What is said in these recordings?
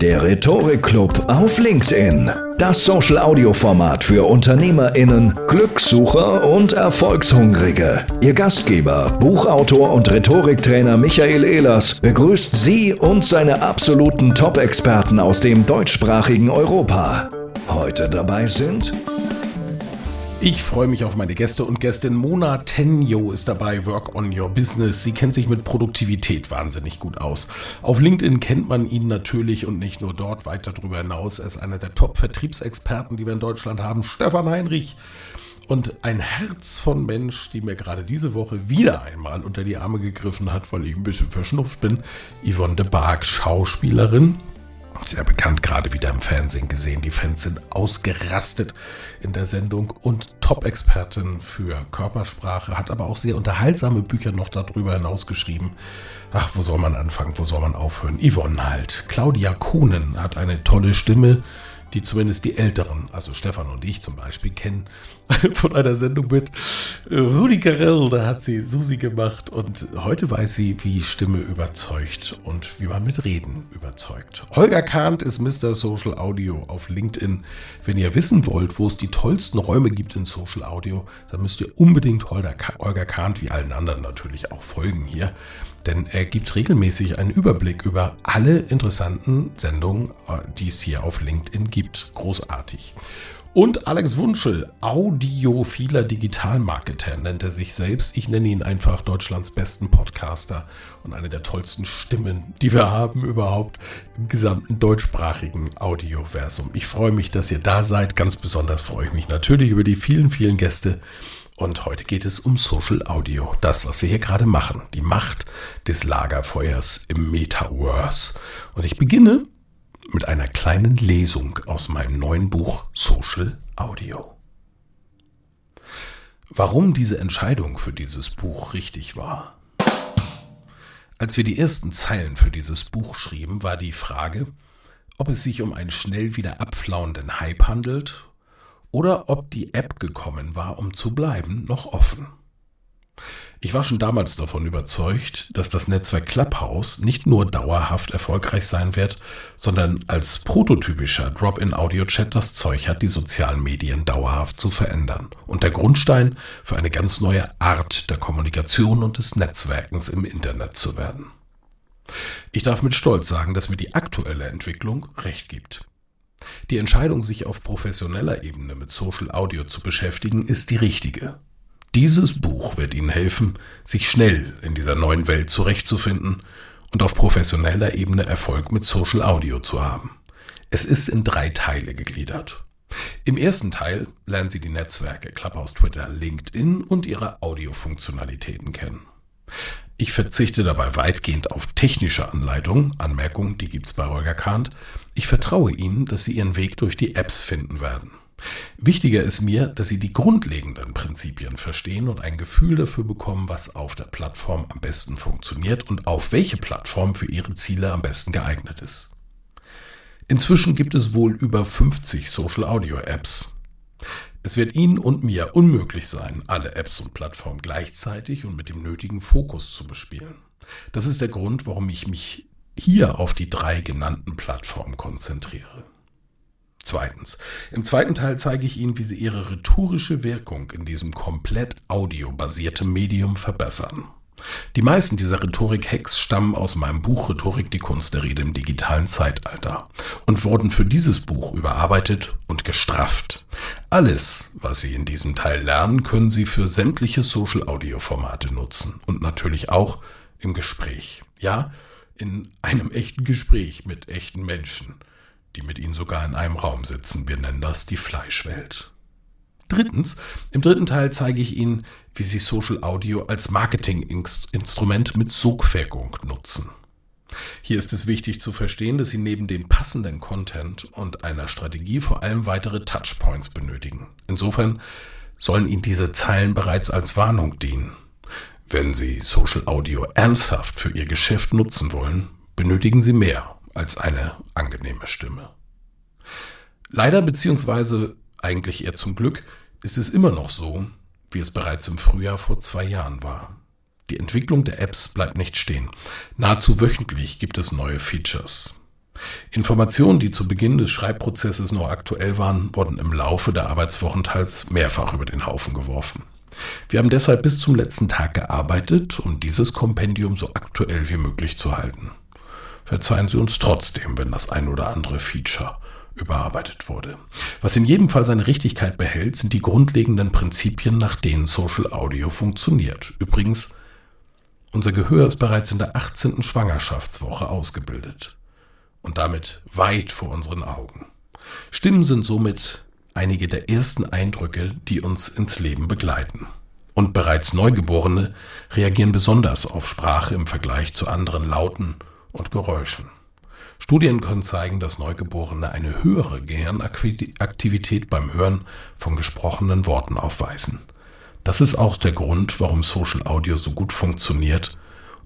Der Rhetorik-Club auf LinkedIn. Das Social-Audio-Format für UnternehmerInnen, Glückssucher und Erfolgshungrige. Ihr Gastgeber, Buchautor und Rhetoriktrainer Michael Ehlers begrüßt Sie und seine absoluten Top-Experten aus dem deutschsprachigen Europa. Heute dabei sind ich freue mich auf meine Gäste und Gästin Mona Tenjo ist dabei, Work on Your Business. Sie kennt sich mit Produktivität wahnsinnig gut aus. Auf LinkedIn kennt man ihn natürlich und nicht nur dort, weiter darüber hinaus. Er ist einer der Top-Vertriebsexperten, die wir in Deutschland haben, Stefan Heinrich. Und ein Herz von Mensch, die mir gerade diese Woche wieder einmal unter die Arme gegriffen hat, weil ich ein bisschen verschnupft bin, Yvonne de Barg, Schauspielerin, sehr bekannt, gerade wieder im Fernsehen gesehen. Die Fans sind ausgerastet in der Sendung und Top-Expertin für Körpersprache, hat aber auch sehr unterhaltsame Bücher noch darüber hinaus geschrieben. Ach, wo soll man anfangen, wo soll man aufhören? Yvonne halt. Claudia Kohnen hat eine tolle Stimme, die zumindest die Älteren, also Stefan und ich zum Beispiel, kennen von einer Sendung mit Rudi Carell. Da hat sie Susi gemacht und heute weiß sie, wie Stimme überzeugt und wie man mit Reden überzeugt. Holger Kahnt ist Mr. Social Audio auf LinkedIn. Wenn ihr wissen wollt, wo es die tollsten Räume gibt in Social Audio, dann müsst ihr unbedingt Holger, Kahnt, wie allen anderen natürlich auch folgen hier denn er gibt regelmäßig einen Überblick über alle interessanten Sendungen, äh, die es hier auf LinkedIn gibt. Großartig. Und Alex Wunschel, audiophiler Digitalmarketer, nennt er sich selbst. Ich nenne ihn einfach Deutschlands besten Podcaster und eine der tollsten Stimmen, die wir haben überhaupt im gesamten deutschsprachigen Audioversum. Ich freue mich, dass ihr da seid. Ganz besonders freue ich mich natürlich über die vielen, vielen Gäste, und heute geht es um Social Audio. Das, was wir hier gerade machen. Die Macht des Lagerfeuers im Metaverse. Und ich beginne mit einer kleinen Lesung aus meinem neuen Buch Social Audio. Warum diese Entscheidung für dieses Buch richtig war? Als wir die ersten Zeilen für dieses Buch schrieben, war die Frage, ob es sich um einen schnell wieder abflauenden Hype handelt oder ob die App gekommen war, um zu bleiben, noch offen. Ich war schon damals davon überzeugt, dass das Netzwerk Clubhouse nicht nur dauerhaft erfolgreich sein wird, sondern als prototypischer Drop-in-Audio-Chat das Zeug hat, die sozialen Medien dauerhaft zu verändern und der Grundstein für eine ganz neue Art der Kommunikation und des Netzwerkens im Internet zu werden. Ich darf mit Stolz sagen, dass mir die aktuelle Entwicklung recht gibt. Die Entscheidung, sich auf professioneller Ebene mit Social Audio zu beschäftigen, ist die richtige. Dieses Buch wird Ihnen helfen, sich schnell in dieser neuen Welt zurechtzufinden und auf professioneller Ebene Erfolg mit Social Audio zu haben. Es ist in drei Teile gegliedert. Im ersten Teil lernen Sie die Netzwerke Clubhouse, Twitter, LinkedIn und ihre Audiofunktionalitäten kennen. Ich verzichte dabei weitgehend auf technische Anleitungen, Anmerkungen, die gibt's bei Holger Kahnt. Ich vertraue Ihnen, dass Sie Ihren Weg durch die Apps finden werden. Wichtiger ist mir, dass Sie die grundlegenden Prinzipien verstehen und ein Gefühl dafür bekommen, was auf der Plattform am besten funktioniert und auf welche Plattform für Ihre Ziele am besten geeignet ist. Inzwischen gibt es wohl über 50 Social Audio Apps. Es wird Ihnen und mir unmöglich sein, alle Apps und Plattformen gleichzeitig und mit dem nötigen Fokus zu bespielen. Das ist der Grund, warum ich mich hier auf die drei genannten Plattformen konzentriere. Zweitens. Im zweiten Teil zeige ich Ihnen, wie Sie Ihre rhetorische Wirkung in diesem komplett audiobasierten Medium verbessern. Die meisten dieser Rhetorik-Hacks stammen aus meinem Buch Rhetorik, die Kunst der Rede im digitalen Zeitalter und wurden für dieses Buch überarbeitet und gestrafft. Alles, was Sie in diesem Teil lernen, können Sie für sämtliche Social-Audio-Formate nutzen und natürlich auch im Gespräch. Ja, in einem echten Gespräch mit echten Menschen, die mit Ihnen sogar in einem Raum sitzen. Wir nennen das die Fleischwelt. Drittens, im dritten Teil zeige ich Ihnen, wie Sie Social Audio als Marketinginstrument mit Sogwirkung nutzen. Hier ist es wichtig zu verstehen, dass Sie neben dem passenden Content und einer Strategie vor allem weitere Touchpoints benötigen. Insofern sollen Ihnen diese Zeilen bereits als Warnung dienen. Wenn Sie Social Audio ernsthaft für Ihr Geschäft nutzen wollen, benötigen Sie mehr als eine angenehme Stimme. Leider beziehungsweise eigentlich eher zum Glück ist es immer noch so, wie es bereits im Frühjahr vor zwei Jahren war. Die Entwicklung der Apps bleibt nicht stehen. Nahezu wöchentlich gibt es neue Features. Informationen, die zu Beginn des Schreibprozesses noch aktuell waren, wurden im Laufe der Arbeitswochen teils mehrfach über den Haufen geworfen. Wir haben deshalb bis zum letzten Tag gearbeitet, um dieses Kompendium so aktuell wie möglich zu halten. Verzeihen Sie uns trotzdem, wenn das ein oder andere Feature überarbeitet wurde. Was in jedem Fall seine Richtigkeit behält, sind die grundlegenden Prinzipien, nach denen Social Audio funktioniert. Übrigens, unser Gehör ist bereits in der 18. Schwangerschaftswoche ausgebildet und damit weit vor unseren Augen. Stimmen sind somit einige der ersten Eindrücke, die uns ins Leben begleiten. Und bereits Neugeborene reagieren besonders auf Sprache im Vergleich zu anderen Lauten und Geräuschen. Studien können zeigen, dass Neugeborene eine höhere Gehirnaktivität beim Hören von gesprochenen Worten aufweisen. Das ist auch der Grund, warum Social Audio so gut funktioniert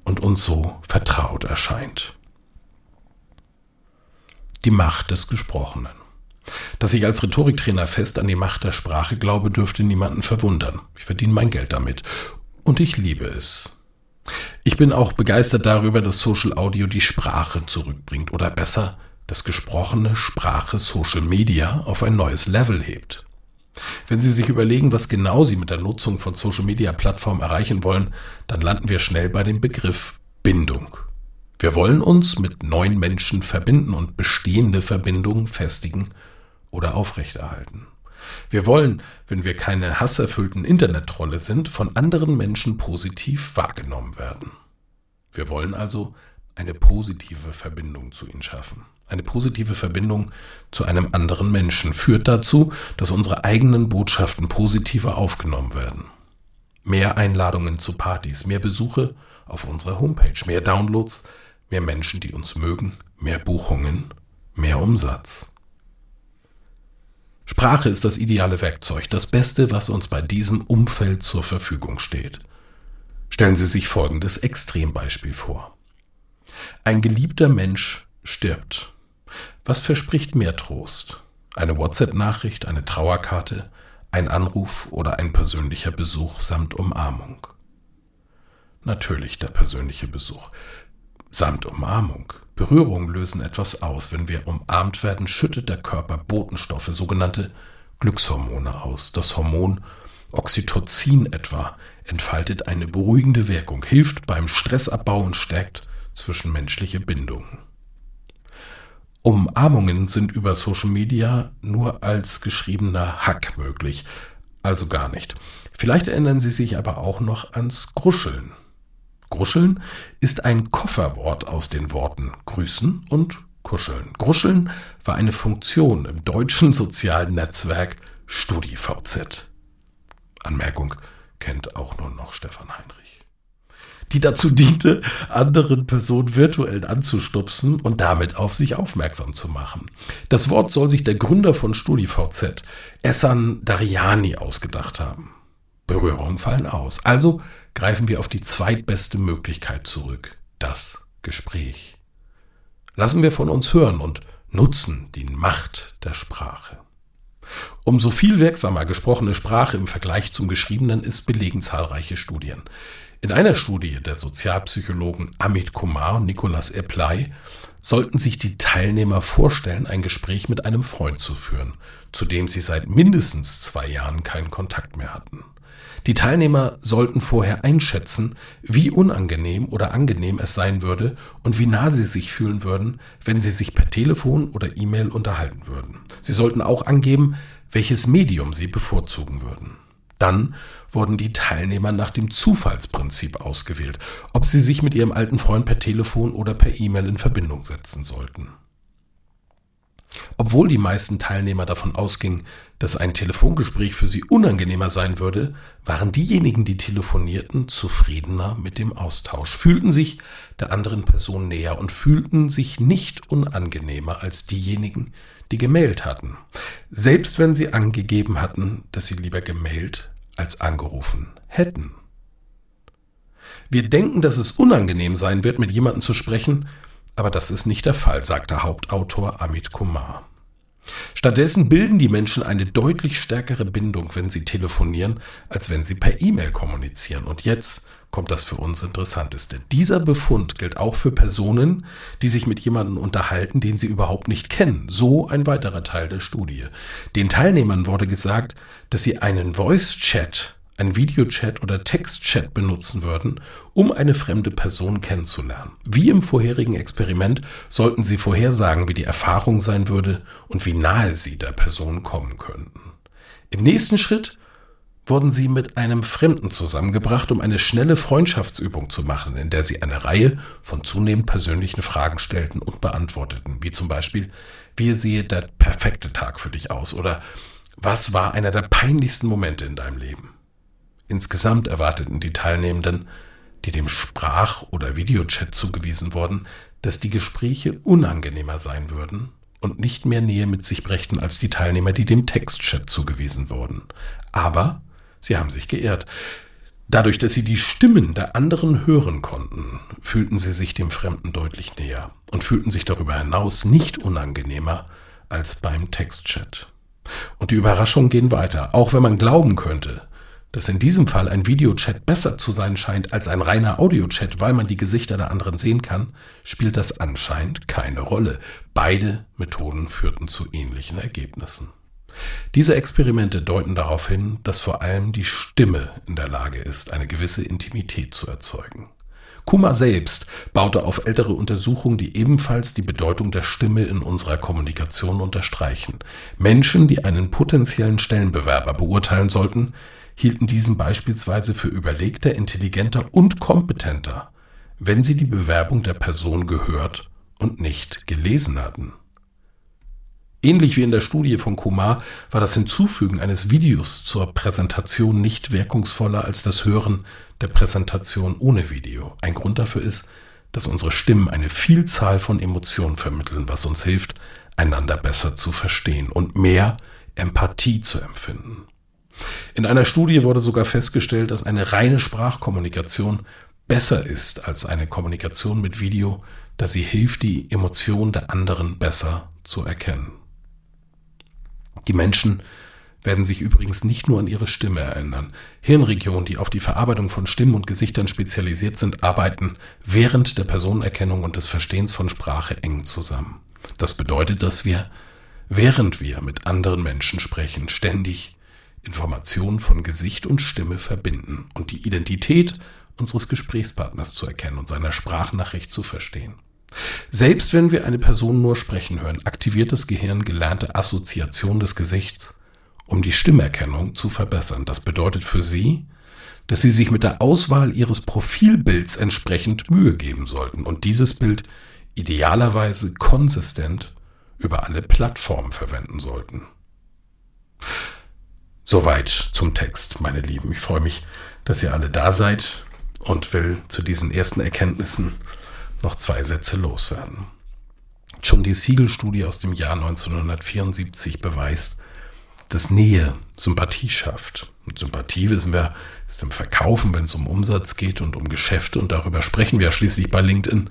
und uns so vertraut erscheint. Die Macht des Gesprochenen. Dass ich als Rhetoriktrainer fest an die Macht der Sprache glaube, dürfte niemanden verwundern. Ich verdiene mein Geld damit. Und ich liebe es. Ich bin auch begeistert darüber, dass Social Audio die Sprache zurückbringt oder besser das gesprochene Sprache Social Media auf ein neues Level hebt. Wenn Sie sich überlegen, was genau Sie mit der Nutzung von Social Media Plattformen erreichen wollen, dann landen wir schnell bei dem Begriff Bindung. Wir wollen uns mit neuen Menschen verbinden und bestehende Verbindungen festigen oder aufrechterhalten. Wir wollen, wenn wir keine hasserfüllten Internettrolle sind, von anderen Menschen positiv wahrgenommen werden. Wir wollen also eine positive Verbindung zu ihnen schaffen. Eine positive Verbindung zu einem anderen Menschen führt dazu, dass unsere eigenen Botschaften positiver aufgenommen werden. Mehr Einladungen zu Partys, mehr Besuche auf unserer Homepage, mehr Downloads, mehr Menschen, die uns mögen, mehr Buchungen, mehr Umsatz. Sprache ist das ideale Werkzeug, das Beste, was uns bei diesem Umfeld zur Verfügung steht. Stellen Sie sich folgendes Extrembeispiel vor. Ein geliebter Mensch stirbt. Was verspricht mehr Trost? Eine WhatsApp-Nachricht, eine Trauerkarte, ein Anruf oder ein persönlicher Besuch samt Umarmung? Natürlich der persönliche Besuch samt Umarmung. Berührungen lösen etwas aus. Wenn wir umarmt werden, schüttet der Körper Botenstoffe, sogenannte Glückshormone aus. Das Hormon Oxytocin etwa entfaltet eine beruhigende Wirkung, hilft beim Stressabbau und stärkt zwischenmenschliche Bindungen. Umarmungen sind über Social Media nur als geschriebener Hack möglich, also gar nicht. Vielleicht erinnern Sie sich aber auch noch ans Gruscheln. Gruscheln ist ein Kofferwort aus den Worten grüßen und kuscheln. Gruscheln war eine Funktion im deutschen sozialen Netzwerk StudiVZ. Anmerkung kennt auch nur noch Stefan Heinrich. Die dazu diente, anderen Personen virtuell anzustupsen und damit auf sich aufmerksam zu machen. Das Wort soll sich der Gründer von StudiVZ, Essan Dariani, ausgedacht haben. Berührungen fallen aus. Also greifen wir auf die zweitbeste Möglichkeit zurück, das Gespräch. Lassen wir von uns hören und nutzen die Macht der Sprache. Umso viel wirksamer gesprochene Sprache im Vergleich zum Geschriebenen ist, belegen zahlreiche Studien. In einer Studie der Sozialpsychologen Amit Kumar und Nicolas Epley sollten sich die Teilnehmer vorstellen, ein Gespräch mit einem Freund zu führen, zu dem sie seit mindestens zwei Jahren keinen Kontakt mehr hatten. Die Teilnehmer sollten vorher einschätzen, wie unangenehm oder angenehm es sein würde und wie nah sie sich fühlen würden, wenn sie sich per Telefon oder E-Mail unterhalten würden. Sie sollten auch angeben, welches Medium sie bevorzugen würden. Dann wurden die Teilnehmer nach dem Zufallsprinzip ausgewählt, ob sie sich mit ihrem alten Freund per Telefon oder per E-Mail in Verbindung setzen sollten. Obwohl die meisten Teilnehmer davon ausgingen, dass ein Telefongespräch für sie unangenehmer sein würde, waren diejenigen, die telefonierten, zufriedener mit dem Austausch, fühlten sich der anderen Person näher und fühlten sich nicht unangenehmer als diejenigen, die gemailt hatten, selbst wenn sie angegeben hatten, dass sie lieber gemailt als angerufen hätten. Wir denken, dass es unangenehm sein wird, mit jemandem zu sprechen, aber das ist nicht der Fall, sagt der Hauptautor Amit Kumar. Stattdessen bilden die Menschen eine deutlich stärkere Bindung, wenn sie telefonieren, als wenn sie per E-Mail kommunizieren. Und jetzt kommt das für uns Interessanteste. Dieser Befund gilt auch für Personen, die sich mit jemandem unterhalten, den sie überhaupt nicht kennen. So ein weiterer Teil der Studie. Den Teilnehmern wurde gesagt, dass sie einen Voice-Chat ein Videochat oder Textchat benutzen würden, um eine fremde Person kennenzulernen. Wie im vorherigen Experiment sollten sie vorhersagen, wie die Erfahrung sein würde und wie nahe sie der Person kommen könnten. Im nächsten Schritt wurden sie mit einem Fremden zusammengebracht, um eine schnelle Freundschaftsübung zu machen, in der sie eine Reihe von zunehmend persönlichen Fragen stellten und beantworteten, wie zum Beispiel, wie sehe der perfekte Tag für dich aus oder was war einer der peinlichsten Momente in deinem Leben? Insgesamt erwarteten die Teilnehmenden, die dem Sprach- oder Videochat zugewiesen wurden, dass die Gespräche unangenehmer sein würden und nicht mehr Nähe mit sich brächten als die Teilnehmer, die dem Textchat zugewiesen wurden. Aber sie haben sich geirrt. Dadurch, dass sie die Stimmen der anderen hören konnten, fühlten sie sich dem Fremden deutlich näher und fühlten sich darüber hinaus nicht unangenehmer als beim Textchat. Und die Überraschungen gehen weiter, auch wenn man glauben könnte, dass in diesem Fall ein Videochat besser zu sein scheint als ein reiner Audiochat, weil man die Gesichter der anderen sehen kann, spielt das anscheinend keine Rolle. Beide Methoden führten zu ähnlichen Ergebnissen. Diese Experimente deuten darauf hin, dass vor allem die Stimme in der Lage ist, eine gewisse Intimität zu erzeugen. Kummer selbst baute auf ältere Untersuchungen, die ebenfalls die Bedeutung der Stimme in unserer Kommunikation unterstreichen. Menschen, die einen potenziellen Stellenbewerber beurteilen sollten, hielten diesen beispielsweise für überlegter, intelligenter und kompetenter, wenn sie die Bewerbung der Person gehört und nicht gelesen hatten. Ähnlich wie in der Studie von Kumar war das Hinzufügen eines Videos zur Präsentation nicht wirkungsvoller als das Hören der Präsentation ohne Video. Ein Grund dafür ist, dass unsere Stimmen eine Vielzahl von Emotionen vermitteln, was uns hilft, einander besser zu verstehen und mehr Empathie zu empfinden. In einer Studie wurde sogar festgestellt, dass eine reine Sprachkommunikation besser ist als eine Kommunikation mit Video, da sie hilft, die Emotionen der anderen besser zu erkennen. Die Menschen werden sich übrigens nicht nur an ihre Stimme erinnern. Hirnregionen, die auf die Verarbeitung von Stimmen und Gesichtern spezialisiert sind, arbeiten während der Personenerkennung und des Verstehens von Sprache eng zusammen. Das bedeutet, dass wir, während wir mit anderen Menschen sprechen, ständig Informationen von Gesicht und Stimme verbinden und die Identität unseres Gesprächspartners zu erkennen und seiner Sprachnachricht zu verstehen. Selbst wenn wir eine Person nur sprechen hören, aktiviert das Gehirn gelernte Assoziation des Gesichts, um die Stimmerkennung zu verbessern. Das bedeutet für Sie, dass Sie sich mit der Auswahl Ihres Profilbilds entsprechend Mühe geben sollten und dieses Bild idealerweise konsistent über alle Plattformen verwenden sollten. Soweit zum Text, meine Lieben. Ich freue mich, dass ihr alle da seid und will zu diesen ersten Erkenntnissen noch zwei Sätze loswerden. Schon die Siegel-Studie aus dem Jahr 1974 beweist, dass Nähe Sympathie schafft. Und Sympathie, wissen wir, ist im Verkaufen, wenn es um Umsatz geht und um Geschäfte, und darüber sprechen wir schließlich bei LinkedIn,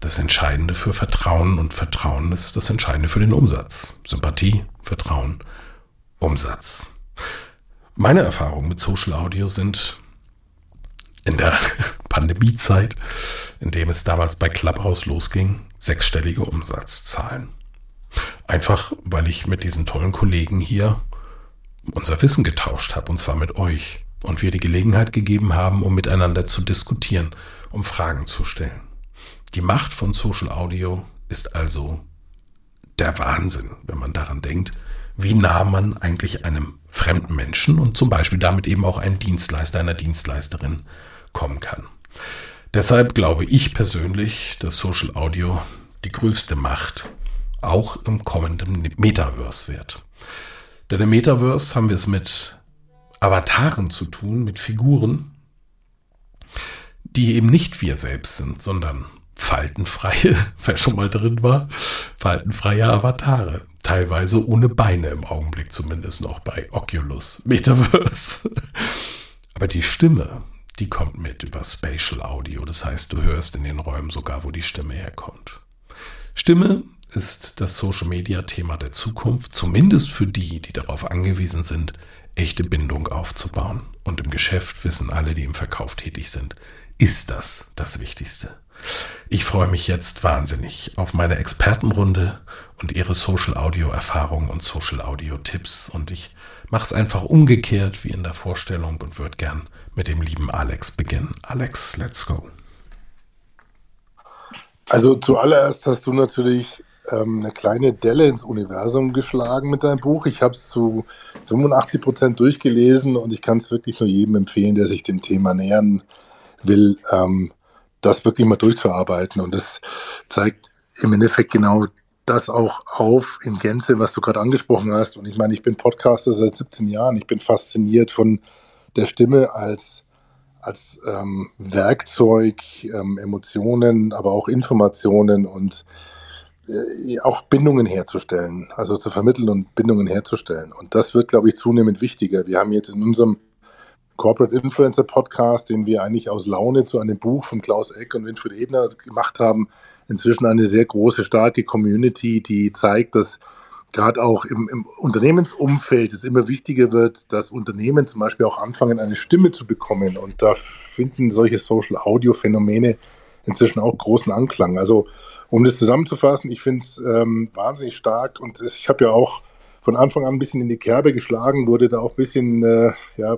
das Entscheidende für Vertrauen und Vertrauen ist das Entscheidende für den Umsatz. Sympathie, Vertrauen, Umsatz. Meine Erfahrungen mit Social Audio sind in der Pandemiezeit, in dem es damals bei Clubhouse losging, sechsstellige Umsatzzahlen. Einfach, weil ich mit diesen tollen Kollegen hier unser Wissen getauscht habe, und zwar mit euch. Und wir die Gelegenheit gegeben haben, um miteinander zu diskutieren, um Fragen zu stellen. Die Macht von Social Audio ist also der Wahnsinn, wenn man daran denkt, wie nah man eigentlich einem fremden Menschen und zum Beispiel damit eben auch einem Dienstleister, einer Dienstleisterin kommen kann. Deshalb glaube ich persönlich, dass Social Audio die größte Macht auch im kommenden Metaverse wird. Denn im Metaverse haben wir es mit Avataren zu tun, mit Figuren, die eben nicht wir selbst sind, sondern faltenfreie, wer schon mal drin war, faltenfreie Avatare. Teilweise ohne Beine im Augenblick zumindest noch bei Oculus Metaverse. Aber die Stimme, die kommt mit über Spatial Audio. Das heißt, du hörst in den Räumen sogar, wo die Stimme herkommt. Stimme ist das Social Media Thema der Zukunft, zumindest für die, die darauf angewiesen sind, echte Bindung aufzubauen. Und im Geschäft wissen alle, die im Verkauf tätig sind, ist das das Wichtigste. Ich freue mich jetzt wahnsinnig auf meine Expertenrunde und ihre Social Audio Erfahrungen und Social Audio Tipps. Und ich mache es einfach umgekehrt wie in der Vorstellung und würde gern mit dem lieben Alex beginnen. Alex, let's go. Also zuallererst hast du natürlich ähm, eine kleine Delle ins Universum geschlagen mit deinem Buch. Ich habe es zu 85 Prozent durchgelesen und ich kann es wirklich nur jedem empfehlen, der sich dem Thema nähern will, ähm, das wirklich mal durchzuarbeiten. Und das zeigt im Endeffekt genau das auch auf in Gänze, was du gerade angesprochen hast. Und ich meine, ich bin Podcaster seit 17 Jahren. Ich bin fasziniert von der Stimme als, als ähm, Werkzeug, ähm, Emotionen, aber auch Informationen und äh, auch Bindungen herzustellen, also zu vermitteln und Bindungen herzustellen. Und das wird, glaube ich, zunehmend wichtiger. Wir haben jetzt in unserem Corporate Influencer Podcast, den wir eigentlich aus Laune zu einem Buch von Klaus Eck und Winfried Ebner gemacht haben, inzwischen eine sehr große, starke Community, die zeigt, dass gerade auch im, im, Unternehmensumfeld es immer wichtiger wird, dass Unternehmen zum Beispiel auch anfangen, eine Stimme zu bekommen. Und da finden solche Social Audio Phänomene inzwischen auch großen Anklang. Also um das zusammenzufassen, ich finde es ähm, wahnsinnig stark und ich habe ja auch von Anfang an ein bisschen in die Kerbe geschlagen, wurde da auch ein bisschen, äh, ja,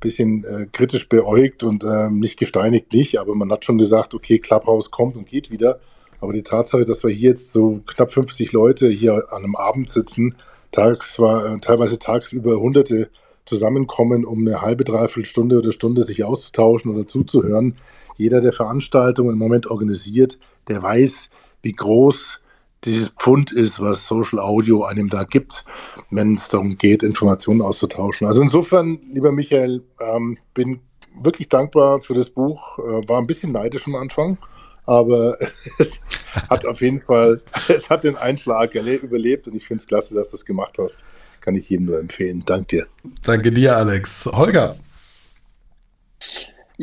bisschen äh, kritisch beäugt und äh, nicht gesteinigt nicht, aber man hat schon gesagt, okay, Clubhouse kommt und geht wieder. Aber die Tatsache, dass wir hier jetzt so knapp 50 Leute hier an einem Abend sitzen, tags war, äh, teilweise tagsüber Hunderte zusammenkommen, um eine halbe, dreiviertel Stunde oder Stunde sich auszutauschen oder zuzuhören. Jeder, der Veranstaltungen im Moment organisiert, der weiß, wie groß dieses Pfund ist, was Social Audio einem da gibt, wenn es darum geht, Informationen auszutauschen. Also insofern, lieber Michael, ähm, bin wirklich dankbar für das Buch. Äh, war ein bisschen neidisch am Anfang, aber es hat auf jeden Fall, es hat den Einschlag überlebt und ich finde es klasse, dass du es gemacht hast. Kann ich jedem nur empfehlen. Dank dir. Danke dir, Alex. Holger.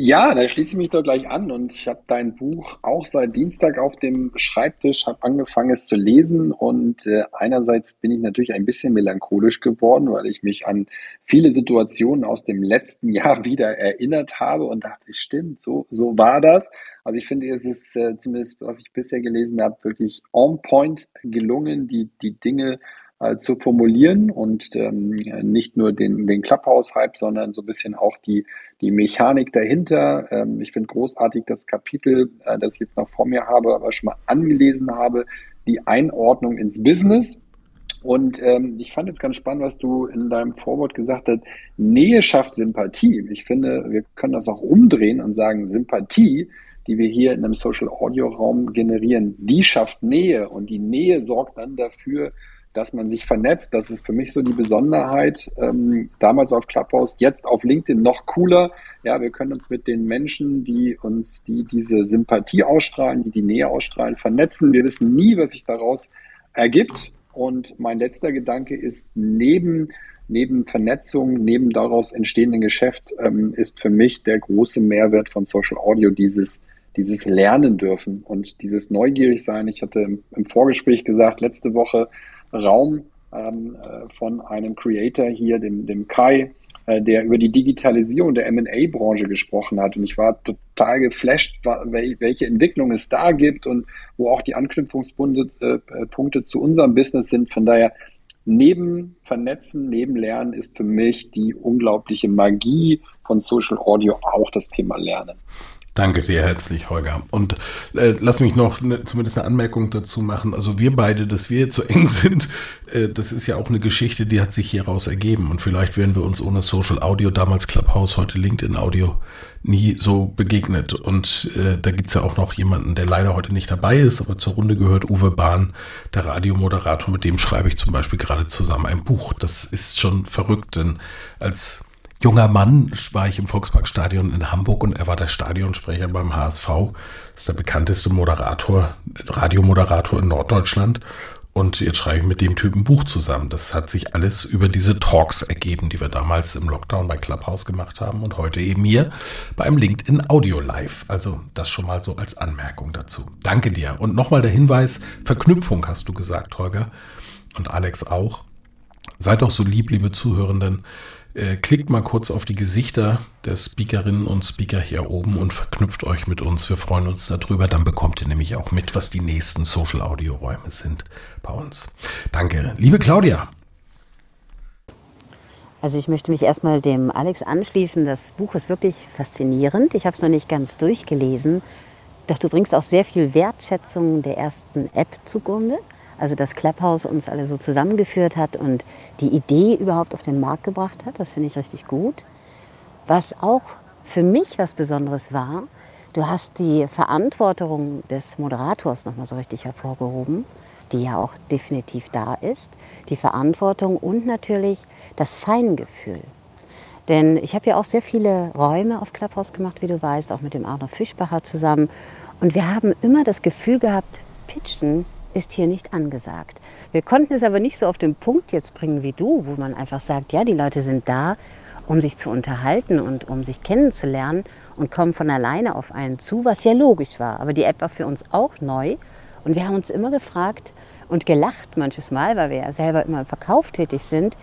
Ja, da schließe ich mich doch gleich an und ich habe dein Buch auch seit Dienstag auf dem Schreibtisch, habe angefangen es zu lesen und äh, einerseits bin ich natürlich ein bisschen melancholisch geworden, weil ich mich an viele Situationen aus dem letzten Jahr wieder erinnert habe und dachte, stimmt, so, so war das. Also ich finde, es ist äh, zumindest, was ich bisher gelesen habe, wirklich on point gelungen, die, die Dinge äh, zu formulieren und ähm, nicht nur den, den Clubhouse-Hype, sondern so ein bisschen auch die, die Mechanik dahinter. Ähm, ich finde großartig das Kapitel, äh, das ich jetzt noch vor mir habe, aber schon mal angelesen habe, die Einordnung ins Business. Und ähm, ich fand jetzt ganz spannend, was du in deinem Vorwort gesagt hast. Nähe schafft Sympathie. Ich finde, wir können das auch umdrehen und sagen, Sympathie, die wir hier in einem Social Audio Raum generieren, die schafft Nähe und die Nähe sorgt dann dafür, dass man sich vernetzt. Das ist für mich so die Besonderheit. Ähm, damals auf Clubhouse, jetzt auf LinkedIn noch cooler. Ja, wir können uns mit den Menschen, die uns, die diese Sympathie ausstrahlen, die die Nähe ausstrahlen, vernetzen. Wir wissen nie, was sich daraus ergibt. Und mein letzter Gedanke ist, neben, neben Vernetzung, neben daraus entstehenden Geschäft, ähm, ist für mich der große Mehrwert von Social Audio dieses, dieses Lernen dürfen und dieses neugierig sein. Ich hatte im, im Vorgespräch gesagt, letzte Woche, Raum ähm, äh, von einem Creator hier, dem, dem Kai, äh, der über die Digitalisierung der M&A-Branche gesprochen hat. Und ich war total geflasht, welche Entwicklung es da gibt und wo auch die Anknüpfungspunkte äh, zu unserem Business sind. Von daher neben Vernetzen, neben Lernen ist für mich die unglaubliche Magie von Social Audio auch das Thema Lernen. Danke dir herzlich, Holger. Und äh, lass mich noch ne, zumindest eine Anmerkung dazu machen. Also wir beide, dass wir jetzt so eng sind, äh, das ist ja auch eine Geschichte, die hat sich hieraus ergeben. Und vielleicht wären wir uns ohne Social Audio, damals Clubhouse, heute LinkedIn Audio, nie so begegnet. Und äh, da gibt's ja auch noch jemanden, der leider heute nicht dabei ist, aber zur Runde gehört Uwe Bahn, der Radiomoderator, mit dem schreibe ich zum Beispiel gerade zusammen ein Buch. Das ist schon verrückt, denn als junger Mann war ich im Volksparkstadion in Hamburg und er war der Stadionsprecher beim HSV. Ist der bekannteste Moderator, Radiomoderator in Norddeutschland. Und jetzt schreibe ich mit dem Typen Buch zusammen. Das hat sich alles über diese Talks ergeben, die wir damals im Lockdown bei Clubhouse gemacht haben und heute eben hier beim LinkedIn Audio Live. Also das schon mal so als Anmerkung dazu. Danke dir. Und nochmal der Hinweis, Verknüpfung hast du gesagt, Holger. Und Alex auch. Seid doch so lieb, liebe Zuhörenden äh, klickt mal kurz auf die Gesichter der Speakerinnen und Speaker hier oben und verknüpft euch mit uns. Wir freuen uns darüber. Dann bekommt ihr nämlich auch mit, was die nächsten Social Audio Räume sind bei uns. Danke. Liebe Claudia. Also ich möchte mich erstmal dem Alex anschließen. Das Buch ist wirklich faszinierend. Ich habe es noch nicht ganz durchgelesen. Doch du bringst auch sehr viel Wertschätzung der ersten App zugrunde also das Clubhouse uns alle so zusammengeführt hat und die Idee überhaupt auf den Markt gebracht hat. Das finde ich richtig gut. Was auch für mich was Besonderes war, du hast die Verantwortung des Moderators nochmal so richtig hervorgehoben, die ja auch definitiv da ist. Die Verantwortung und natürlich das Feingefühl. Denn ich habe ja auch sehr viele Räume auf Clubhouse gemacht, wie du weißt, auch mit dem Arno Fischbacher zusammen. Und wir haben immer das Gefühl gehabt, Pitchen ist hier nicht angesagt. Wir konnten es aber nicht so auf den Punkt jetzt bringen wie du, wo man einfach sagt, ja, die Leute sind da, um sich zu unterhalten und um sich kennenzulernen und kommen von alleine auf einen zu, was ja logisch war. Aber die App war für uns auch neu und wir haben uns immer gefragt und gelacht manches Mal, weil wir ja selber immer im Verkauf tätig sind.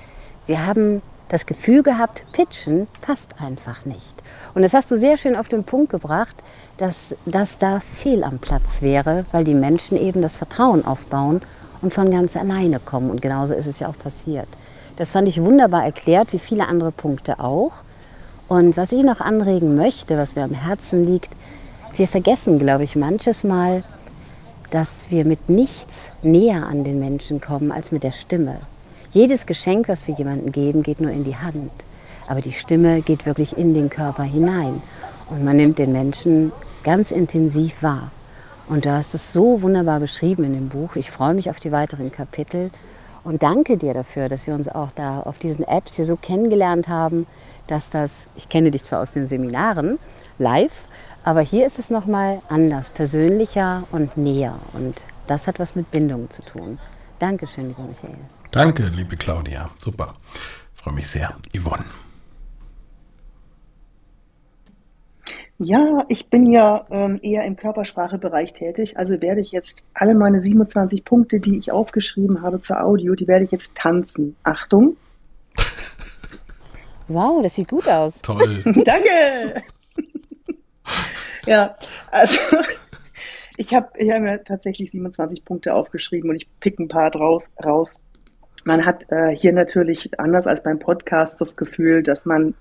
Wir haben das Gefühl gehabt, Pitchen passt einfach nicht. Und das hast du sehr schön auf den Punkt gebracht, dass das da fehl am Platz wäre, weil die Menschen eben das Vertrauen aufbauen und von ganz alleine kommen. Und genauso ist es ja auch passiert. Das fand ich wunderbar erklärt, wie viele andere Punkte auch. Und was ich noch anregen möchte, was mir am Herzen liegt, wir vergessen, glaube ich, manches Mal, dass wir mit nichts näher an den Menschen kommen als mit der Stimme. Jedes Geschenk, was wir jemandem geben, geht nur in die Hand. Aber die Stimme geht wirklich in den Körper hinein. Und man nimmt den Menschen ganz intensiv wahr. Und du hast es so wunderbar beschrieben in dem Buch. Ich freue mich auf die weiteren Kapitel und danke dir dafür, dass wir uns auch da auf diesen Apps hier so kennengelernt haben, dass das, ich kenne dich zwar aus den Seminaren live, aber hier ist es nochmal anders, persönlicher und näher. Und das hat was mit Bindung zu tun. Dankeschön, lieber Michael. Danke, liebe Claudia. Super. Ich freue mich sehr. Yvonne. Ja, ich bin ja ähm, eher im Körpersprachebereich tätig, also werde ich jetzt alle meine 27 Punkte, die ich aufgeschrieben habe zur Audio, die werde ich jetzt tanzen. Achtung. Wow, das sieht gut aus. Toll. Danke. ja, also ich habe ich hab mir tatsächlich 27 Punkte aufgeschrieben und ich pick ein paar draus raus. Man hat äh, hier natürlich anders als beim Podcast das Gefühl, dass man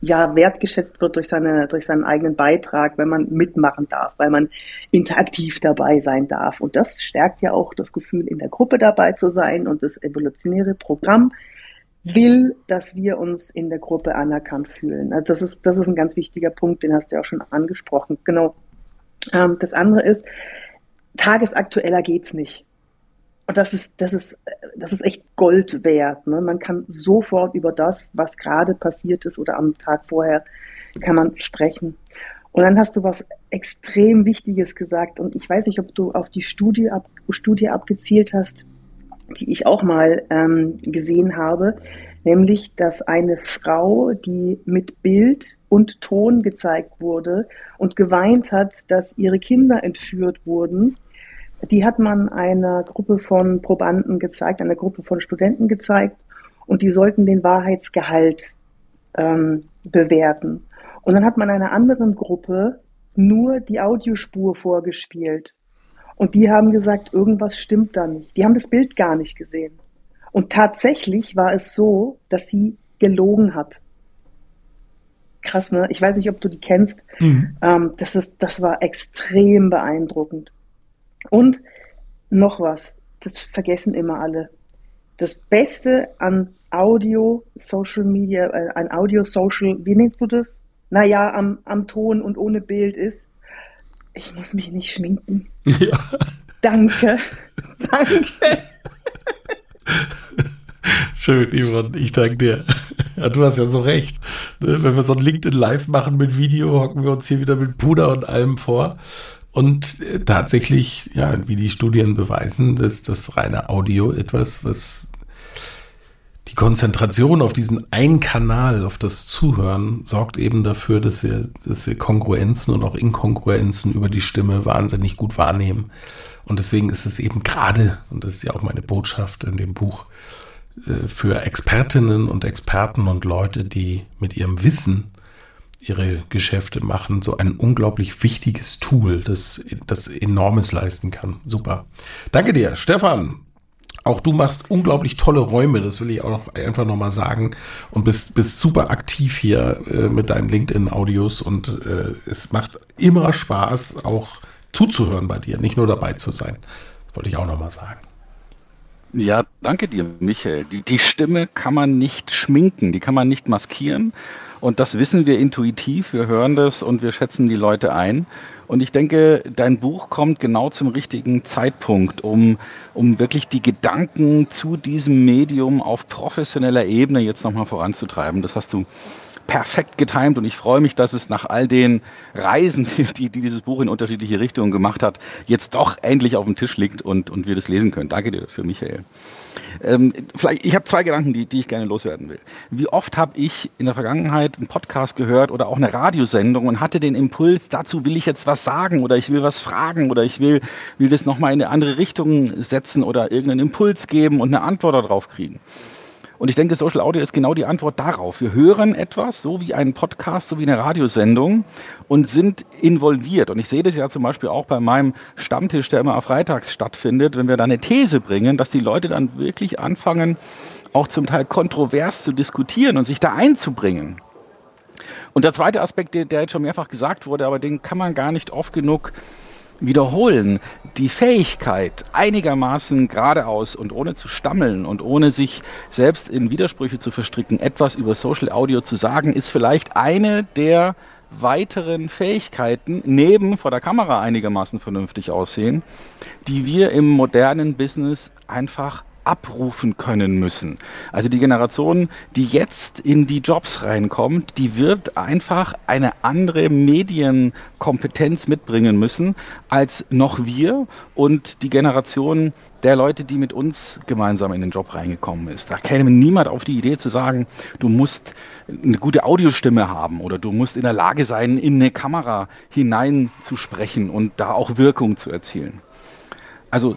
ja wertgeschätzt wird durch, seine, durch seinen eigenen Beitrag, wenn man mitmachen darf, weil man interaktiv dabei sein darf. Und das stärkt ja auch das Gefühl, in der Gruppe dabei zu sein. Und das evolutionäre Programm will, dass wir uns in der Gruppe anerkannt fühlen. Also das ist, das ist ein ganz wichtiger Punkt, den hast du ja auch schon angesprochen. Genau. Ähm, das andere ist, tagesaktueller geht's nicht. Und das ist, das ist, das ist echt Gold wert. Ne? Man kann sofort über das, was gerade passiert ist oder am Tag vorher, kann man sprechen. Und dann hast du was extrem Wichtiges gesagt. Und ich weiß nicht, ob du auf die Studie, ab, Studie abgezielt hast, die ich auch mal ähm, gesehen habe. Nämlich, dass eine Frau, die mit Bild und Ton gezeigt wurde und geweint hat, dass ihre Kinder entführt wurden, die hat man einer Gruppe von Probanden gezeigt, einer Gruppe von Studenten gezeigt und die sollten den Wahrheitsgehalt ähm, bewerten. Und dann hat man einer anderen Gruppe nur die Audiospur vorgespielt. Und die haben gesagt, irgendwas stimmt da nicht. Die haben das Bild gar nicht gesehen. Und tatsächlich war es so, dass sie gelogen hat. Krass, ne? Ich weiß nicht, ob du die kennst. Mhm. Ähm, das, ist, das war extrem beeindruckend. Und noch was, das vergessen immer alle. Das Beste an Audio, Social Media, äh, an Audio, Social, wie nennst du das? Naja, am, am Ton und ohne Bild ist, ich muss mich nicht schminken. Ja. Danke. Danke. Schön, Yvonne, ich danke dir. Ja, du hast ja so recht. Ne, wenn wir so ein LinkedIn Live machen mit Video, hocken wir uns hier wieder mit Puder und allem vor. Und äh, tatsächlich, ja, wie die Studien beweisen, ist das reine Audio etwas, was die Konzentration auf diesen einen Kanal, auf das Zuhören, sorgt eben dafür, dass wir, dass wir Kongruenzen und auch Inkongruenzen über die Stimme wahnsinnig gut wahrnehmen. Und deswegen ist es eben gerade, und das ist ja auch meine Botschaft in dem Buch, äh, für Expertinnen und Experten und Leute, die mit ihrem Wissen ihre Geschäfte machen, so ein unglaublich wichtiges Tool, das, das enormes leisten kann. Super. Danke dir, Stefan. Auch du machst unglaublich tolle Räume, das will ich auch noch, einfach nochmal sagen. Und bist, bist super aktiv hier äh, mit deinen LinkedIn-Audios und äh, es macht immer Spaß, auch zuzuhören bei dir, nicht nur dabei zu sein. Das wollte ich auch nochmal sagen. Ja, danke dir, Michael. Die, die Stimme kann man nicht schminken, die kann man nicht maskieren. Und das wissen wir intuitiv, wir hören das und wir schätzen die Leute ein. Und ich denke, dein Buch kommt genau zum richtigen Zeitpunkt, um, um wirklich die Gedanken zu diesem Medium auf professioneller Ebene jetzt nochmal voranzutreiben. Das hast du perfekt getimt und ich freue mich, dass es nach all den Reisen, die, die dieses Buch in unterschiedliche Richtungen gemacht hat, jetzt doch endlich auf dem Tisch liegt und, und wir das lesen können. Danke dir dafür, Michael. Ähm, vielleicht, ich habe zwei Gedanken, die, die ich gerne loswerden will. Wie oft habe ich in der Vergangenheit einen Podcast gehört oder auch eine Radiosendung und hatte den Impuls, dazu will ich jetzt was sagen oder ich will was fragen oder ich will, will das nochmal in eine andere Richtung setzen oder irgendeinen Impuls geben und eine Antwort darauf kriegen. Und ich denke, Social Audio ist genau die Antwort darauf. Wir hören etwas, so wie einen Podcast, so wie eine Radiosendung und sind involviert. Und ich sehe das ja zum Beispiel auch bei meinem Stammtisch, der immer auf Freitags stattfindet, wenn wir da eine These bringen, dass die Leute dann wirklich anfangen, auch zum Teil kontrovers zu diskutieren und sich da einzubringen. Und der zweite Aspekt, der, der jetzt schon mehrfach gesagt wurde, aber den kann man gar nicht oft genug wiederholen, die Fähigkeit, einigermaßen geradeaus und ohne zu stammeln und ohne sich selbst in Widersprüche zu verstricken, etwas über Social Audio zu sagen, ist vielleicht eine der weiteren Fähigkeiten, neben vor der Kamera einigermaßen vernünftig aussehen, die wir im modernen Business einfach abrufen können müssen. Also die Generation, die jetzt in die Jobs reinkommt, die wird einfach eine andere Medienkompetenz mitbringen müssen als noch wir und die Generation der Leute, die mit uns gemeinsam in den Job reingekommen ist. Da käme niemand auf die Idee zu sagen, du musst eine gute Audiostimme haben oder du musst in der Lage sein, in eine Kamera hinein zu sprechen und da auch Wirkung zu erzielen. Also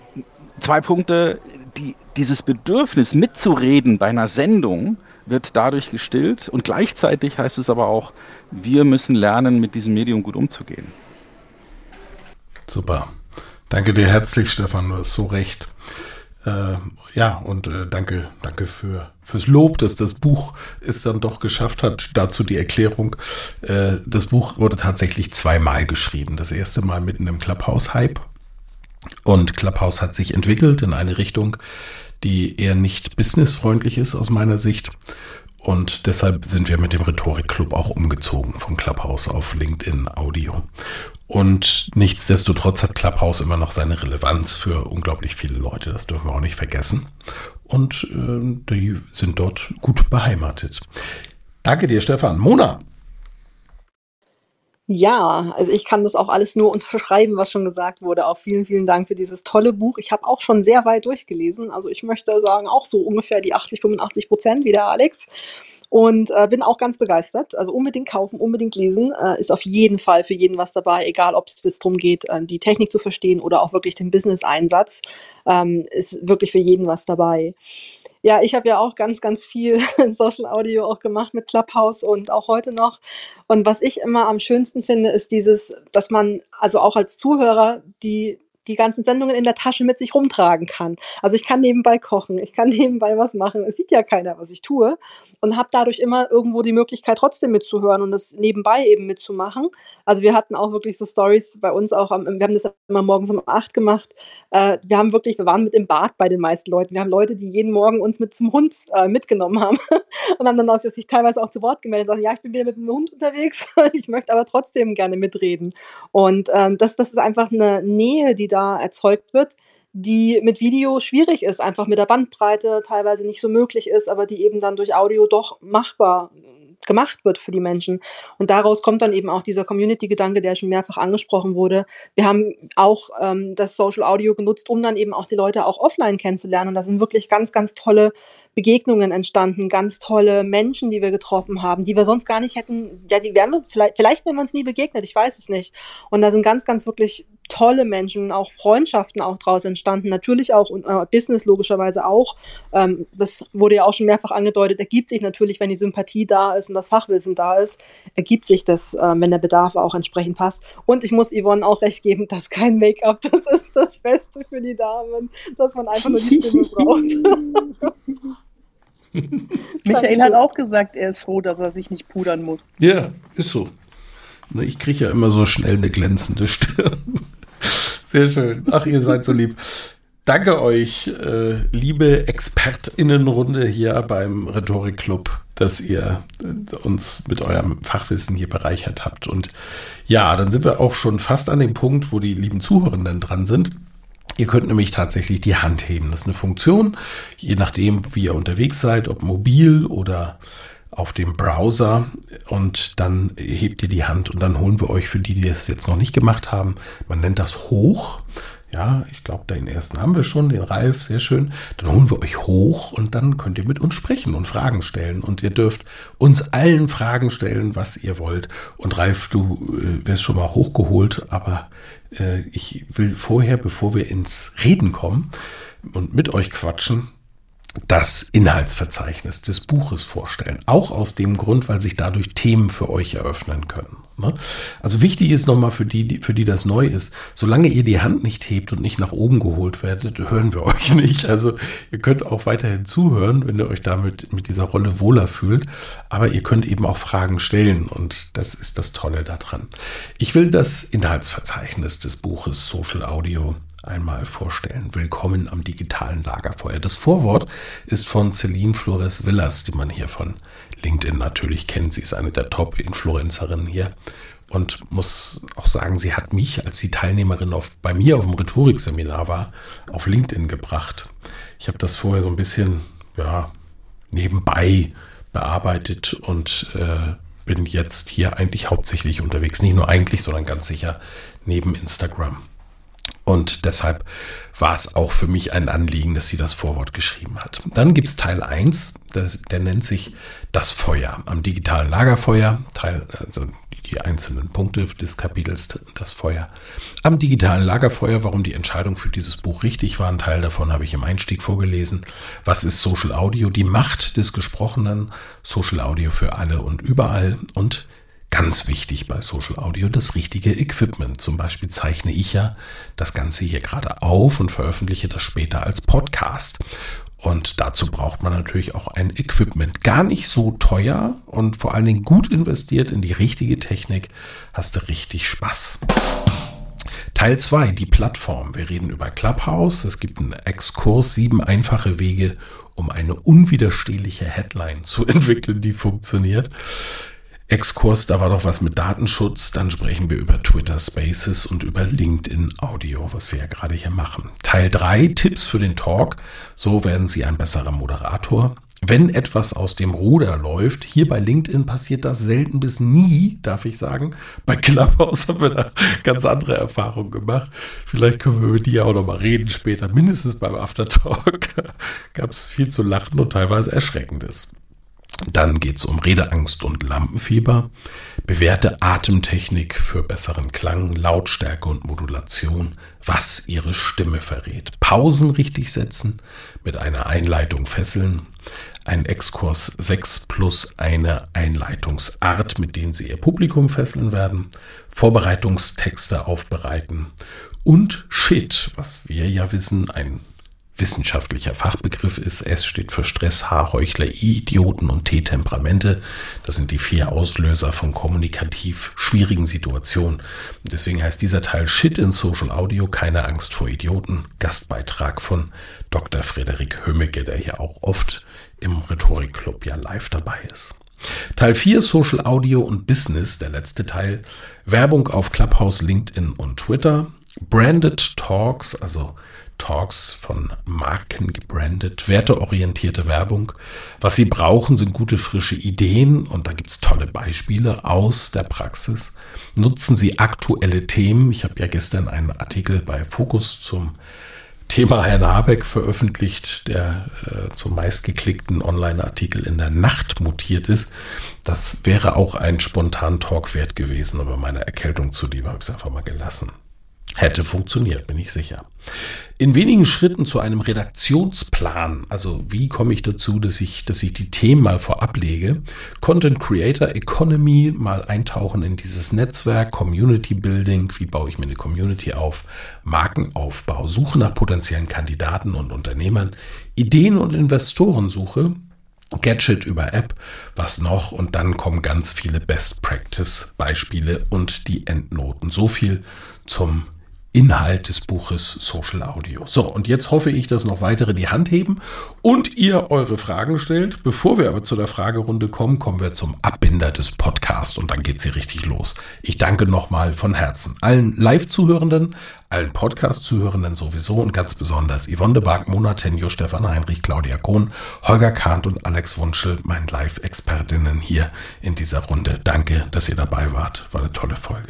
zwei Punkte, die, dieses Bedürfnis mitzureden bei einer Sendung wird dadurch gestillt und gleichzeitig heißt es aber auch, wir müssen lernen, mit diesem Medium gut umzugehen. Super. Danke dir herzlich, Stefan, du hast so recht. Äh, ja, und äh, danke, danke für, fürs Lob, dass das Buch es dann doch geschafft hat. Dazu die Erklärung. Äh, das Buch wurde tatsächlich zweimal geschrieben. Das erste Mal mitten im Clubhouse-Hype und Clubhouse hat sich entwickelt in eine Richtung, die eher nicht businessfreundlich ist aus meiner Sicht. Und deshalb sind wir mit dem Rhetorik-Club auch umgezogen von Clubhouse auf LinkedIn Audio. Und nichtsdestotrotz hat Clubhouse immer noch seine Relevanz für unglaublich viele Leute. Das dürfen wir auch nicht vergessen. Und äh, die sind dort gut beheimatet. Danke dir, Stefan. Mona, ja, also ich kann das auch alles nur unterschreiben, was schon gesagt wurde. Auch vielen, vielen Dank für dieses tolle Buch. Ich habe auch schon sehr weit durchgelesen. Also ich möchte sagen, auch so ungefähr die 80, 85 Prozent wie der Alex. und äh, bin auch ganz begeistert. Also unbedingt kaufen, unbedingt lesen. Äh, ist auf jeden Fall für jeden was dabei, egal ob es jetzt darum geht, äh, die Technik zu verstehen oder auch wirklich den Business-Einsatz. Ähm, ist wirklich für jeden was dabei. Ja, ich habe ja auch ganz, ganz viel Social Audio auch gemacht mit Clubhouse und auch heute noch. Und was ich immer am schönsten finde, ist dieses, dass man also auch als Zuhörer die die ganzen Sendungen in der Tasche mit sich rumtragen kann. Also ich kann nebenbei kochen, ich kann nebenbei was machen. Es sieht ja keiner, was ich tue und habe dadurch immer irgendwo die Möglichkeit, trotzdem mitzuhören und das nebenbei eben mitzumachen. Also wir hatten auch wirklich so Stories bei uns auch, am, wir haben das immer morgens um acht gemacht. Äh, wir haben wirklich, wir waren mit im Bad bei den meisten Leuten. Wir haben Leute, die jeden Morgen uns mit zum Hund äh, mitgenommen haben und haben dann sich teilweise auch zu Wort gemeldet und sagen, ja, ich bin wieder mit dem Hund unterwegs, ich möchte aber trotzdem gerne mitreden. Und ähm, das, das ist einfach eine Nähe, die da da erzeugt wird, die mit Video schwierig ist, einfach mit der Bandbreite teilweise nicht so möglich ist, aber die eben dann durch Audio doch machbar gemacht wird für die Menschen. Und daraus kommt dann eben auch dieser Community-Gedanke, der schon mehrfach angesprochen wurde. Wir haben auch ähm, das Social Audio genutzt, um dann eben auch die Leute auch offline kennenzulernen. Und da sind wirklich ganz, ganz tolle Begegnungen entstanden, ganz tolle Menschen, die wir getroffen haben, die wir sonst gar nicht hätten, ja, die wären wir vielleicht, vielleicht wären wir uns nie begegnet, ich weiß es nicht. Und da sind ganz, ganz wirklich tolle Menschen, auch Freundschaften auch draus entstanden, natürlich auch und äh, Business logischerweise auch. Ähm, das wurde ja auch schon mehrfach angedeutet, ergibt sich natürlich, wenn die Sympathie da ist und das Fachwissen da ist, ergibt sich das, äh, wenn der Bedarf auch entsprechend passt. Und ich muss Yvonne auch recht geben, dass kein Make-up, das ist das Beste für die Damen, dass man einfach nur die Stimme braucht. Michael hat auch gesagt, er ist froh, dass er sich nicht pudern muss. Ja, ist so. Ich kriege ja immer so schnell eine glänzende Stirn. Sehr schön. Ach, ihr seid so lieb. Danke euch, äh, liebe ExpertInnenrunde hier beim Rhetorik-Club, dass ihr äh, uns mit eurem Fachwissen hier bereichert habt. Und ja, dann sind wir auch schon fast an dem Punkt, wo die lieben Zuhörenden dran sind. Ihr könnt nämlich tatsächlich die Hand heben. Das ist eine Funktion, je nachdem, wie ihr unterwegs seid, ob mobil oder auf dem Browser und dann hebt ihr die Hand und dann holen wir euch für die, die das jetzt noch nicht gemacht haben, man nennt das hoch. Ja, ich glaube, den ersten haben wir schon, den Ralf, sehr schön. Dann holen wir euch hoch und dann könnt ihr mit uns sprechen und Fragen stellen. Und ihr dürft uns allen Fragen stellen, was ihr wollt. Und Ralf, du äh, wirst schon mal hochgeholt, aber äh, ich will vorher, bevor wir ins Reden kommen und mit euch quatschen, das Inhaltsverzeichnis des Buches vorstellen. Auch aus dem Grund, weil sich dadurch Themen für euch eröffnen können. Ne? Also wichtig ist nochmal für die, für die das neu ist, solange ihr die Hand nicht hebt und nicht nach oben geholt werdet, hören wir euch nicht. Also ihr könnt auch weiterhin zuhören, wenn ihr euch damit mit dieser Rolle wohler fühlt. Aber ihr könnt eben auch Fragen stellen und das ist das Tolle daran. Ich will das Inhaltsverzeichnis des Buches Social Audio einmal vorstellen. Willkommen am digitalen Lagerfeuer. Das Vorwort ist von Celine Flores Villas, die man hier von LinkedIn natürlich kennt. Sie ist eine der Top-Influencerinnen hier und muss auch sagen, sie hat mich, als sie Teilnehmerin auf, bei mir auf dem Rhetorikseminar war, auf LinkedIn gebracht. Ich habe das vorher so ein bisschen ja, nebenbei bearbeitet und äh, bin jetzt hier eigentlich hauptsächlich unterwegs. Nicht nur eigentlich, sondern ganz sicher neben Instagram. Und deshalb war es auch für mich ein Anliegen, dass sie das Vorwort geschrieben hat. Dann gibt es Teil 1, das, der nennt sich Das Feuer am digitalen Lagerfeuer, Teil, also die einzelnen Punkte des Kapitels Das Feuer. Am digitalen Lagerfeuer, warum die Entscheidung für dieses Buch richtig war, ein Teil davon habe ich im Einstieg vorgelesen. Was ist Social Audio? Die Macht des Gesprochenen, Social Audio für alle und überall und Ganz wichtig bei Social Audio das richtige Equipment. Zum Beispiel zeichne ich ja das Ganze hier gerade auf und veröffentliche das später als Podcast. Und dazu braucht man natürlich auch ein Equipment. Gar nicht so teuer und vor allen Dingen gut investiert in die richtige Technik, hast du richtig Spaß. Teil 2, die Plattform. Wir reden über Clubhouse. Es gibt einen Exkurs, sieben einfache Wege, um eine unwiderstehliche Headline zu entwickeln, die funktioniert. Exkurs, da war doch was mit Datenschutz. Dann sprechen wir über Twitter Spaces und über LinkedIn Audio, was wir ja gerade hier machen. Teil 3, Tipps für den Talk. So werden Sie ein besserer Moderator. Wenn etwas aus dem Ruder läuft, hier bei LinkedIn passiert das selten bis nie, darf ich sagen. Bei Clubhouse haben wir da ganz andere Erfahrungen gemacht. Vielleicht können wir über die auch noch mal reden später. Mindestens beim Aftertalk gab es viel zu lachen und teilweise Erschreckendes. Dann geht es um Redeangst und Lampenfieber, bewährte Atemtechnik für besseren Klang, Lautstärke und Modulation, was Ihre Stimme verrät. Pausen richtig setzen, mit einer Einleitung fesseln, ein Exkurs 6 plus eine Einleitungsart, mit denen Sie Ihr Publikum fesseln werden, Vorbereitungstexte aufbereiten. Und Shit, was wir ja wissen, ein wissenschaftlicher Fachbegriff ist. S steht für Stress, H, Heuchler, I, Idioten und T, Temperamente. Das sind die vier Auslöser von kommunikativ schwierigen Situationen. Deswegen heißt dieser Teil Shit in Social Audio, keine Angst vor Idioten. Gastbeitrag von Dr. Frederik Hömmecke, der hier auch oft im Rhetorikclub ja live dabei ist. Teil 4 Social Audio und Business, der letzte Teil. Werbung auf Clubhouse, LinkedIn und Twitter. Branded Talks, also Talks von Marken gebrandet, werteorientierte Werbung. Was Sie brauchen, sind gute, frische Ideen und da gibt es tolle Beispiele aus der Praxis. Nutzen Sie aktuelle Themen. Ich habe ja gestern einen Artikel bei Focus zum Thema Herrn Habeck veröffentlicht, der äh, zum meistgeklickten Online-Artikel in der Nacht mutiert ist. Das wäre auch ein spontan Talk wert gewesen, aber meine Erkältung zuliebe habe ich es einfach mal gelassen. Hätte funktioniert, bin ich sicher. In wenigen Schritten zu einem Redaktionsplan, also wie komme ich dazu, dass ich, dass ich die Themen mal vorab lege, Content Creator Economy, mal eintauchen in dieses Netzwerk, Community Building, wie baue ich mir eine Community auf, Markenaufbau, Suche nach potenziellen Kandidaten und Unternehmern, Ideen und Investorensuche, Gadget über App, was noch und dann kommen ganz viele Best Practice Beispiele und die Endnoten. So viel zum Inhalt des Buches Social Audio. So, und jetzt hoffe ich, dass noch weitere die Hand heben und ihr eure Fragen stellt. Bevor wir aber zu der Fragerunde kommen, kommen wir zum Abbinder des Podcasts und dann geht sie richtig los. Ich danke nochmal von Herzen allen Live-Zuhörenden, allen Podcast-Zuhörenden sowieso und ganz besonders Yvonne de Barg, Mona Tenjo, Stefan Heinrich, Claudia Kohn, Holger Kahnt und Alex Wunschel, meinen Live-Expertinnen hier in dieser Runde. Danke, dass ihr dabei wart. War eine tolle Folge.